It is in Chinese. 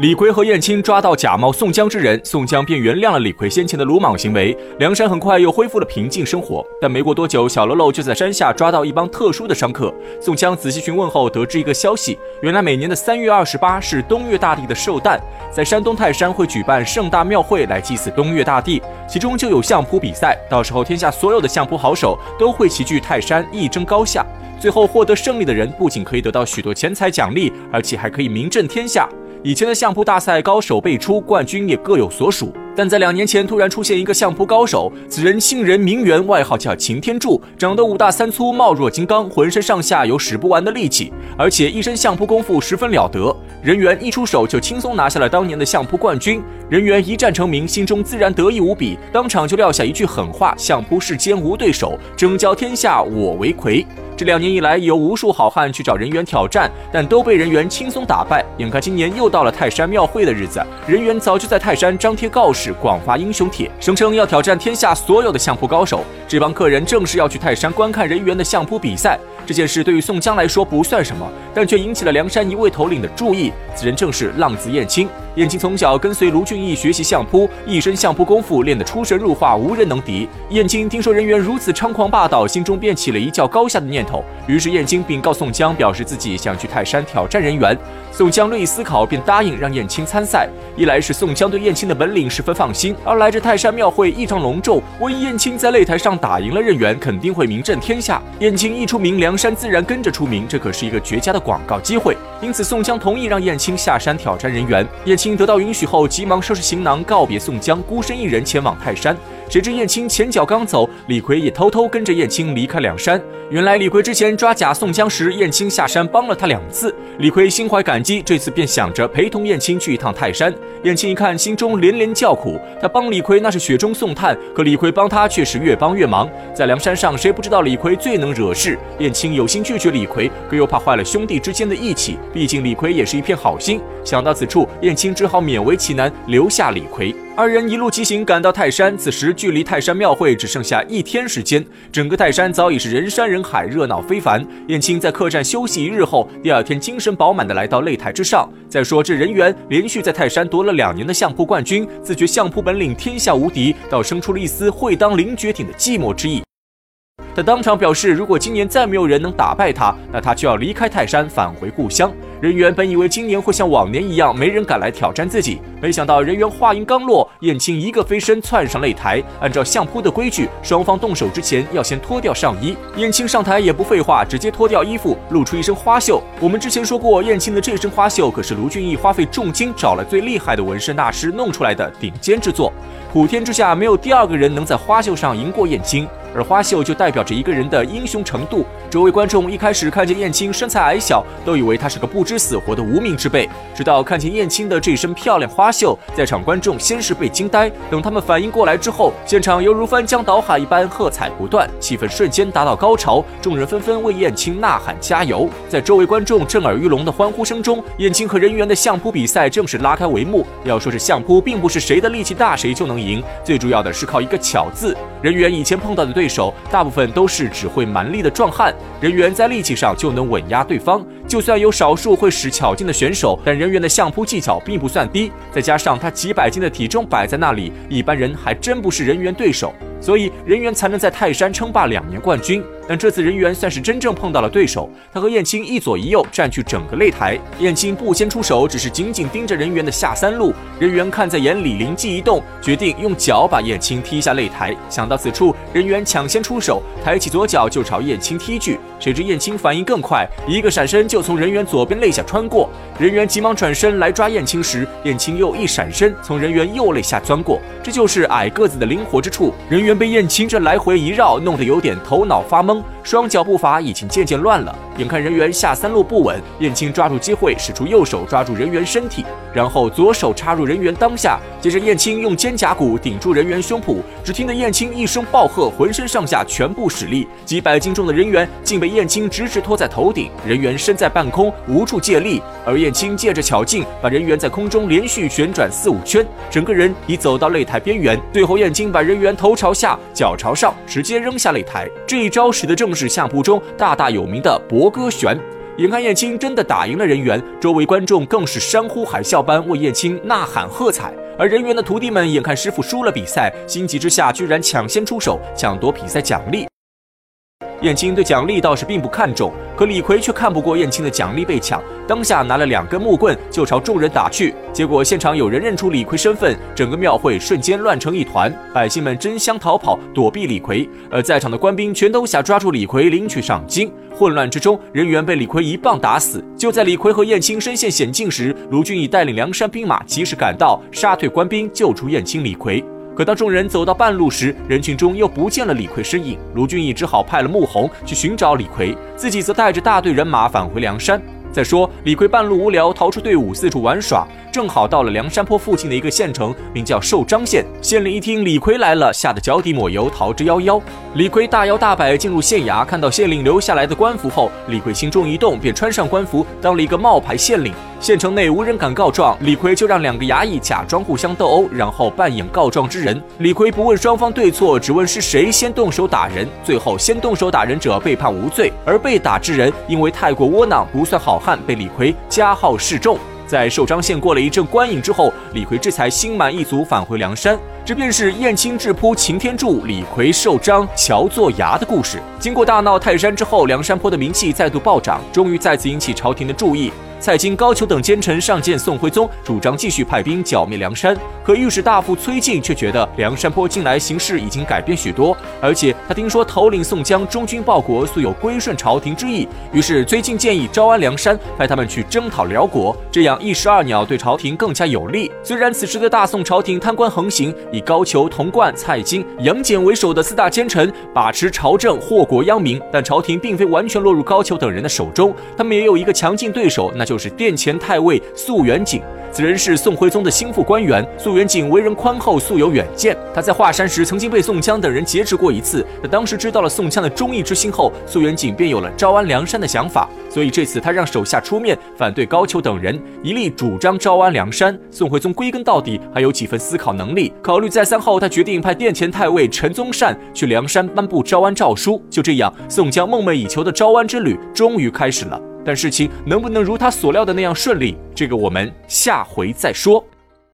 李逵和燕青抓到假冒宋江之人，宋江便原谅了李逵先前的鲁莽行为，梁山很快又恢复了平静生活。但没过多久，小喽啰就在山下抓到一帮特殊的商客。宋江仔细询问后，得知一个消息：原来每年的三月二十八是东岳大帝的寿诞，在山东泰山会举办盛大庙会来祭祀东岳大帝，其中就有相扑比赛，到时候天下所有的相扑好手都会齐聚泰山，一争高下。最后获得胜利的人不仅可以得到许多钱财奖励，而且还可以名震天下。以前的相扑大赛高手辈出，冠军也各有所属。但在两年前，突然出现一个相扑高手，此人姓任名媛，外号叫擎天柱，长得五大三粗，貌若金刚，浑身上下有使不完的力气，而且一身相扑功夫十分了得。人猿一出手就轻松拿下了当年的相扑冠军。人猿一战成名，心中自然得意无比，当场就撂下一句狠话：“相扑世间无对手，争交天下我为魁。”这两年以来，有无数好汉去找人猿挑战，但都被人猿轻松打败。眼看今年又到了泰山庙会的日子，人猿早就在泰山张贴告示，是广发英雄帖，声称要挑战天下所有的相扑高手。这帮客人正是要去泰山观看人猿的相扑比赛。这件事对于宋江来说不算什么，但却引起了梁山一位头领的注意。此人正是浪子燕青。燕青从小跟随卢俊义学习相扑，一身相扑功夫练得出神入化，无人能敌。燕青听说人猿如此猖狂霸道，心中便起了一较高下的念头。于是燕青禀告宋江，表示自己想去泰山挑战人猿。宋江略一思考，便答应让燕青参赛。一来是宋江对燕青的本领十分放心，二来这泰山庙会异常隆重，万一燕青在擂台上打赢了人猿，肯定会名震天下。燕青一出名，梁梁山自然跟着出名，这可是一个绝佳的广告机会。因此，宋江同意让燕青下山挑战人员。燕青得到允许后，急忙收拾行囊告别宋江，孤身一人前往泰山。谁知燕青前脚刚走，李逵也偷偷跟着燕青离开梁山。原来李逵之前抓假宋江时，燕青下山帮了他两次，李逵心怀感激，这次便想着陪同燕青去一趟泰山。燕青一看，心中连连叫苦。他帮李逵那是雪中送炭，可李逵帮他却是越帮越忙。在梁山上，谁不知道李逵最能惹事？燕青青有心拒绝李逵，可又怕坏了兄弟之间的义气，毕竟李逵也是一片好心。想到此处，燕青只好勉为其难留下李逵。二人一路疾行，赶到泰山。此时距离泰山庙会只剩下一天时间，整个泰山早已是人山人海，热闹非凡。燕青在客栈休息一日后，第二天精神饱满地来到擂台之上。再说这人猿连续在泰山夺了两年的相扑冠军，自觉相扑本领天下无敌，倒生出了一丝会当凌绝顶的寂寞之意。他当场表示，如果今年再没有人能打败他，那他就要离开泰山，返回故乡。人原本以为今年会像往年一样，没人敢来挑战自己，没想到人猿话音刚落，燕青一个飞身窜上擂台。按照相扑的规矩，双方动手之前要先脱掉上衣。燕青上台也不废话，直接脱掉衣服，露出一身花袖。我们之前说过，燕青的这身花袖可是卢俊义花费重金找了最厉害的纹身大师弄出来的顶尖之作。普天之下没有第二个人能在花袖上赢过燕青。而花袖就代表着一个人的英雄程度。周围观众一开始看见燕青身材矮小，都以为他是个不知死活的无名之辈。直到看见燕青的这身漂亮花袖，在场观众先是被惊呆，等他们反应过来之后，现场犹如翻江倒海一般，喝彩不断，气氛瞬间达到高潮，众人纷纷为燕青呐喊加油。在周围观众震耳欲聋的欢呼声中，燕青和人猿的相扑比赛正式拉开帷幕。要说是相扑，并不是谁的力气大谁就能赢，最主要的是靠一个巧字。人猿以前碰到的对对手，大部分都是只会蛮力的壮汉，人员在力气上就能稳压对方。就算有少数会使巧劲的选手，但人猿的相扑技巧并不算低，再加上他几百斤的体重摆在那里，一般人还真不是人猿对手。所以人猿才能在泰山称霸两年冠军。但这次人猿算是真正碰到了对手，他和燕青一左一右占据整个擂台，燕青不先出手，只是紧紧盯着人猿的下三路。人猿看在眼里，灵机一动，决定用脚把燕青踢下擂台。想到此处，人猿抢先出手，抬起左脚就朝燕青踢去。谁知燕青反应更快，一个闪身就从人员左边肋下穿过。人员急忙转身来抓燕青时，燕青又一闪身从人员右肋下钻过。这就是矮个子的灵活之处。人员被燕青这来回一绕，弄得有点头脑发懵。双脚步伐已经渐渐乱了，眼看人猿下三路不稳，燕青抓住机会，使出右手抓住人猿身体，然后左手插入人猿裆下，接着燕青用肩胛骨顶住人猿胸脯。只听得燕青一声暴喝，浑身上下全部使力，几百斤重的人猿竟被燕青直直拖在头顶，人猿身在半空，无处借力，而燕青借着巧劲，把人猿在空中连续旋转四五圈，整个人已走到擂台边缘。最后，燕青把人猿头朝下，脚朝上，直接扔下擂台。这一招使得正是相扑中大大有名的博歌旋。眼看燕青真的打赢了人猿，周围观众更是山呼海啸般为燕青呐喊喝彩。而人猿的徒弟们眼看师傅输了比赛，心急之下居然抢先出手抢夺比赛奖励。燕青对奖励倒是并不看重，可李逵却看不过燕青的奖励被抢，当下拿了两根木棍就朝众人打去。结果现场有人认出李逵身份，整个庙会瞬间乱成一团，百姓们争相逃跑躲避李逵，而在场的官兵全都想抓住李逵领取赏金。混乱之中，人员被李逵一棒打死。就在李逵和燕青身陷险境时，卢俊义带领梁山兵马及时赶到，杀退官兵，救出燕青、李逵。可当众人走到半路时，人群中又不见了李逵身影。卢俊义只好派了穆弘去寻找李逵，自己则带着大队人马返回梁山。再说，李逵半路无聊，逃出队伍，四处玩耍。正好到了梁山坡附近的一个县城，名叫寿张县。县令一听李逵来了，吓得脚底抹油，逃之夭夭。李逵大摇大摆进入县衙，看到县令留下来的官服后，李逵心中一动，便穿上官服，当了一个冒牌县令。县城内无人敢告状，李逵就让两个衙役假装互相斗殴，然后扮演告状之人。李逵不问双方对错，只问是谁先动手打人。最后，先动手打人者被判无罪，而被打之人因为太过窝囊，不算好汉，被李逵加号示众。在寿张县过了一阵官瘾之后，李逵这才心满意足返回梁山。这便是燕青智扑擎天柱，李逵受张乔做牙的故事。经过大闹泰山之后，梁山坡的名气再度暴涨，终于再次引起朝廷的注意。蔡京、高俅等奸臣上见宋徽宗，主张继续派兵剿灭梁山。可御史大夫崔进却觉得梁山坡近来形势已经改变许多，而且他听说头领宋江忠君报国，素有归顺朝廷之意。于是崔进建议招安梁山，派他们去征讨辽国，这样一石二鸟，对朝廷更加有利。虽然此时的大宋朝廷贪官横行，以高俅、童贯、蔡京、杨戬为首的四大奸臣把持朝政，祸国殃民，但朝廷并非完全落入高俅等人的手中，他们也有一个强劲对手，那。就是殿前太尉宿元景，此人是宋徽宗的心腹官员。肃元景为人宽厚，素有远见。他在华山时曾经被宋江等人劫持过一次。他当时知道了宋江的忠义之心后，肃元景便有了招安梁山的想法。所以这次他让手下出面反对高俅等人，一力主张招安梁山。宋徽宗归根到底还有几分思考能力。考虑再三后，他决定派殿前太尉陈宗善去梁山颁布招安诏书。就这样，宋江梦寐以求的招安之旅终于开始了。但事情能不能如他所料的那样顺利，这个我们下回再说。